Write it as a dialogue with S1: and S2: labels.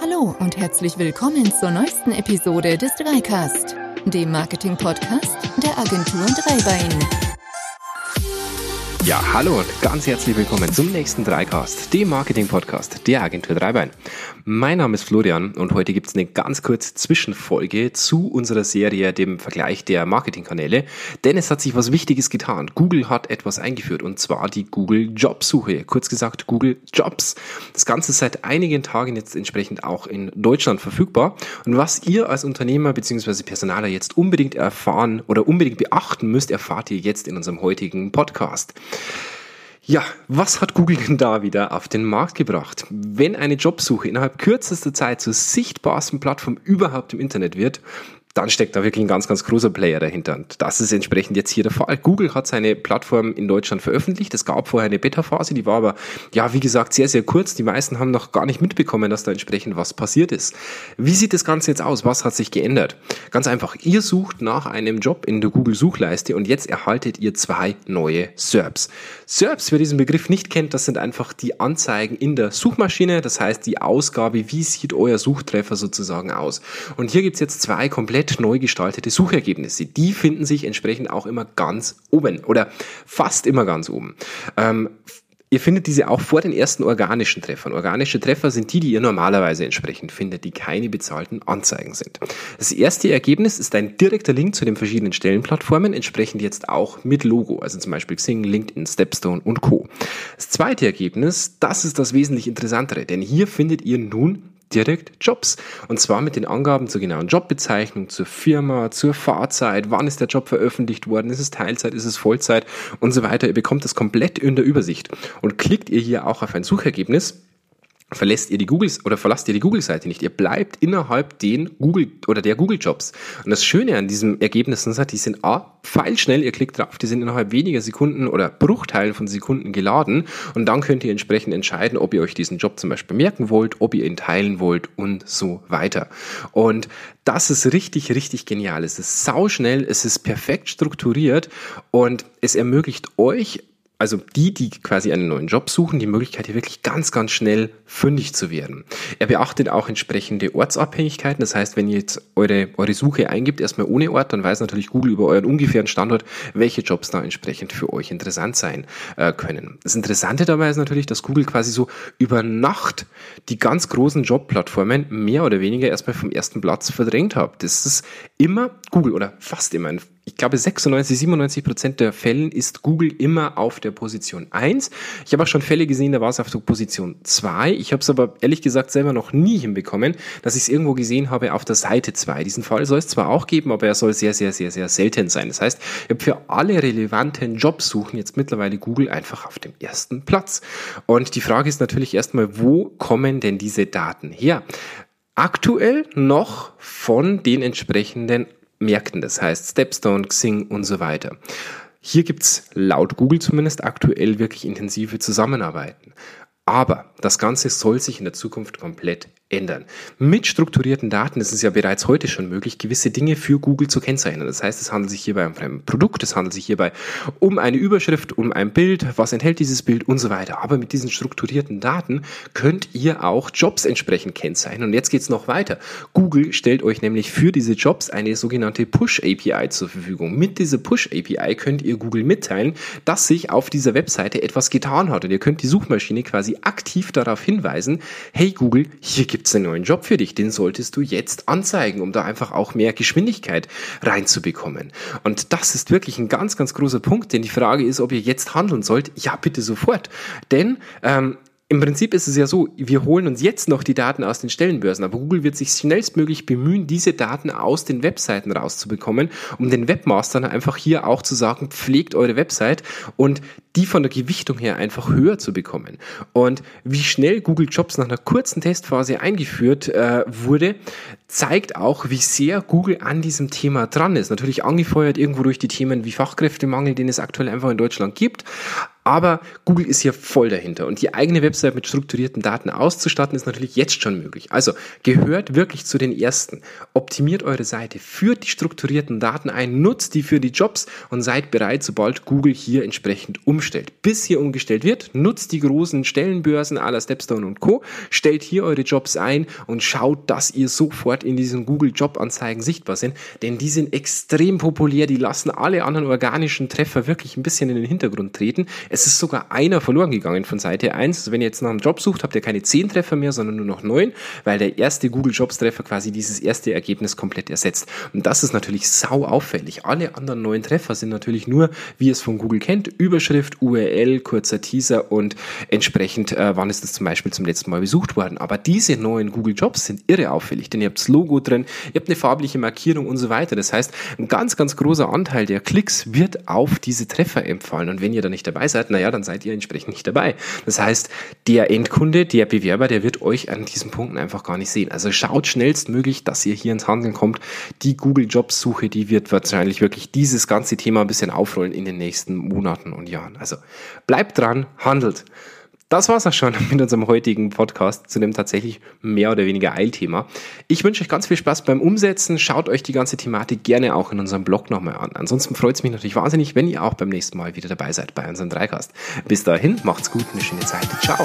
S1: Hallo und herzlich willkommen zur neuesten Episode des Dreicast, dem Marketing-Podcast der Agentur Dreibein.
S2: Ja, hallo und ganz herzlich willkommen zum nächsten Dreicast, dem Marketing-Podcast der Agentur Dreibein. Mein Name ist Florian und heute gibt es eine ganz kurze Zwischenfolge zu unserer Serie, dem Vergleich der Marketingkanäle, denn es hat sich was Wichtiges getan. Google hat etwas eingeführt und zwar die Google Jobsuche, kurz gesagt Google Jobs. Das Ganze ist seit einigen Tagen jetzt entsprechend auch in Deutschland verfügbar und was ihr als Unternehmer bzw. Personaler jetzt unbedingt erfahren oder unbedingt beachten müsst, erfahrt ihr jetzt in unserem heutigen Podcast. Ja, was hat Google denn da wieder auf den Markt gebracht? Wenn eine Jobsuche innerhalb kürzester Zeit zur sichtbarsten Plattform überhaupt im Internet wird, dann steckt da wirklich ein ganz, ganz großer Player dahinter. Und das ist entsprechend jetzt hier der Fall. Google hat seine Plattform in Deutschland veröffentlicht. Es gab vorher eine Beta-Phase, die war aber, ja, wie gesagt, sehr, sehr kurz. Die meisten haben noch gar nicht mitbekommen, dass da entsprechend was passiert ist. Wie sieht das Ganze jetzt aus? Was hat sich geändert? Ganz einfach. Ihr sucht nach einem Job in der Google-Suchleiste und jetzt erhaltet ihr zwei neue SERPs. SERPs, wer diesen Begriff nicht kennt, das sind einfach die Anzeigen in der Suchmaschine. Das heißt, die Ausgabe, wie sieht euer Suchtreffer sozusagen aus? Und hier gibt's jetzt zwei komplett komplett neu gestaltete Suchergebnisse. Die finden sich entsprechend auch immer ganz oben oder fast immer ganz oben. Ähm, Ihr findet diese auch vor den ersten organischen Treffern. Organische Treffer sind die, die ihr normalerweise entsprechend findet, die keine bezahlten Anzeigen sind. Das erste Ergebnis ist ein direkter Link zu den verschiedenen Stellenplattformen, entsprechend jetzt auch mit Logo, also zum Beispiel Xing, LinkedIn, Stepstone und Co. Das zweite Ergebnis, das ist das wesentlich interessantere, denn hier findet ihr nun direkt Jobs. Und zwar mit den Angaben zur genauen Jobbezeichnung, zur Firma, zur Fahrzeit, wann ist der Job veröffentlicht worden, ist es Teilzeit, ist es Vollzeit und so weiter. Ihr bekommt das komplett in der Übersicht. Und klickt ihr hier auch auf ein Suchergebnis, verlässt ihr die Google oder verlasst ihr die Google-Seite nicht. Ihr bleibt innerhalb den Google oder der Google-Jobs. Und das Schöne an diesem Ergebnis ist, die sind A, pfeilschnell, ihr klickt drauf, die sind innerhalb weniger Sekunden oder Bruchteilen von Sekunden geladen und dann könnt ihr entsprechend entscheiden, ob ihr euch diesen Job zum Beispiel merken wollt, ob ihr ihn teilen wollt und so weiter. Und das ist richtig, richtig genial. Es ist sauschnell, es ist perfekt strukturiert und es ermöglicht euch also die, die quasi einen neuen Job suchen, die Möglichkeit hier wirklich ganz, ganz schnell fündig zu werden. Er beachtet auch entsprechende Ortsabhängigkeiten. Das heißt, wenn ihr jetzt eure, eure Suche eingibt, erstmal ohne Ort, dann weiß natürlich Google über euren ungefähren Standort, welche Jobs da entsprechend für euch interessant sein äh, können. Das Interessante dabei ist natürlich, dass Google quasi so über Nacht die ganz großen Jobplattformen mehr oder weniger erstmal vom ersten Platz verdrängt hat. Das ist immer Google oder fast immer ich glaube 96, 97 Prozent der Fällen ist Google immer auf der Position 1. Ich habe auch schon Fälle gesehen, da war es auf der Position 2. Ich habe es aber ehrlich gesagt selber noch nie hinbekommen, dass ich es irgendwo gesehen habe auf der Seite 2. Diesen Fall soll es zwar auch geben, aber er soll sehr, sehr, sehr, sehr selten sein. Das heißt, ich habe für alle relevanten Jobsuchen jetzt mittlerweile Google einfach auf dem ersten Platz. Und die Frage ist natürlich erstmal, wo kommen denn diese Daten her? Aktuell noch von den entsprechenden Märkten, das heißt Stepstone, Xing und so weiter. Hier gibt's laut Google zumindest aktuell wirklich intensive Zusammenarbeiten. Aber das Ganze soll sich in der Zukunft komplett ändern. Mit strukturierten Daten ist es ja bereits heute schon möglich, gewisse Dinge für Google zu kennzeichnen. Das heißt, es handelt sich hierbei um ein Produkt, es handelt sich hierbei um eine Überschrift, um ein Bild, was enthält dieses Bild und so weiter. Aber mit diesen strukturierten Daten könnt ihr auch Jobs entsprechend kennzeichnen. Und jetzt geht's noch weiter. Google stellt euch nämlich für diese Jobs eine sogenannte Push-API zur Verfügung. Mit dieser Push-API könnt ihr Google mitteilen, dass sich auf dieser Webseite etwas getan hat. Und ihr könnt die Suchmaschine quasi aktiv darauf hinweisen, hey Google, hier gibt gibt's einen neuen Job für dich, den solltest du jetzt anzeigen, um da einfach auch mehr Geschwindigkeit reinzubekommen. Und das ist wirklich ein ganz, ganz großer Punkt, denn die Frage ist, ob ihr jetzt handeln sollt. Ja, bitte sofort. Denn ähm, im Prinzip ist es ja so, wir holen uns jetzt noch die Daten aus den Stellenbörsen, aber Google wird sich schnellstmöglich bemühen, diese Daten aus den Webseiten rauszubekommen, um den Webmastern einfach hier auch zu sagen, pflegt eure Website und die von der Gewichtung her einfach höher zu bekommen. Und wie schnell Google Jobs nach einer kurzen Testphase eingeführt äh, wurde, zeigt auch, wie sehr Google an diesem Thema dran ist. Natürlich angefeuert irgendwo durch die Themen wie Fachkräftemangel, den es aktuell einfach in Deutschland gibt, aber Google ist hier voll dahinter und die eigene Website mit strukturierten Daten auszustatten ist natürlich jetzt schon möglich. Also gehört wirklich zu den ersten. Optimiert eure Seite, führt die strukturierten Daten ein, nutzt die für die Jobs und seid bereit, sobald Google hier entsprechend umsetzt umstellt. Bis hier umgestellt wird, nutzt die großen Stellenbörsen aller Stepstone und Co., stellt hier eure Jobs ein und schaut, dass ihr sofort in diesen Google Jobanzeigen sichtbar sind, denn die sind extrem populär, die lassen alle anderen organischen Treffer wirklich ein bisschen in den Hintergrund treten. Es ist sogar einer verloren gegangen von Seite 1. Also wenn ihr jetzt nach einem Job sucht, habt ihr keine 10 Treffer mehr, sondern nur noch 9, weil der erste Google Jobs Treffer quasi dieses erste Ergebnis komplett ersetzt. Und das ist natürlich sau auffällig. Alle anderen neuen Treffer sind natürlich nur, wie ihr es von Google kennt, Überschrift, URL, kurzer Teaser und entsprechend, äh, wann ist das zum Beispiel zum letzten Mal besucht worden. Aber diese neuen Google Jobs sind irre auffällig, denn ihr habt das Logo drin, ihr habt eine farbliche Markierung und so weiter. Das heißt, ein ganz, ganz großer Anteil der Klicks wird auf diese Treffer empfallen. Und wenn ihr da nicht dabei seid, naja, dann seid ihr entsprechend nicht dabei. Das heißt, der Endkunde, der Bewerber, der wird euch an diesen Punkten einfach gar nicht sehen. Also schaut schnellstmöglich, dass ihr hier ins Handeln kommt. Die Google Jobs Suche, die wird wahrscheinlich wirklich dieses ganze Thema ein bisschen aufrollen in den nächsten Monaten und Jahren. Also bleibt dran, handelt. Das war's auch schon mit unserem heutigen Podcast zu dem tatsächlich mehr oder weniger Eilthema. Ich wünsche euch ganz viel Spaß beim Umsetzen. Schaut euch die ganze Thematik gerne auch in unserem Blog nochmal an. Ansonsten freut es mich natürlich wahnsinnig, wenn ihr auch beim nächsten Mal wieder dabei seid bei unserem Dreikast. Bis dahin, macht's gut, eine schöne Zeit. Ciao.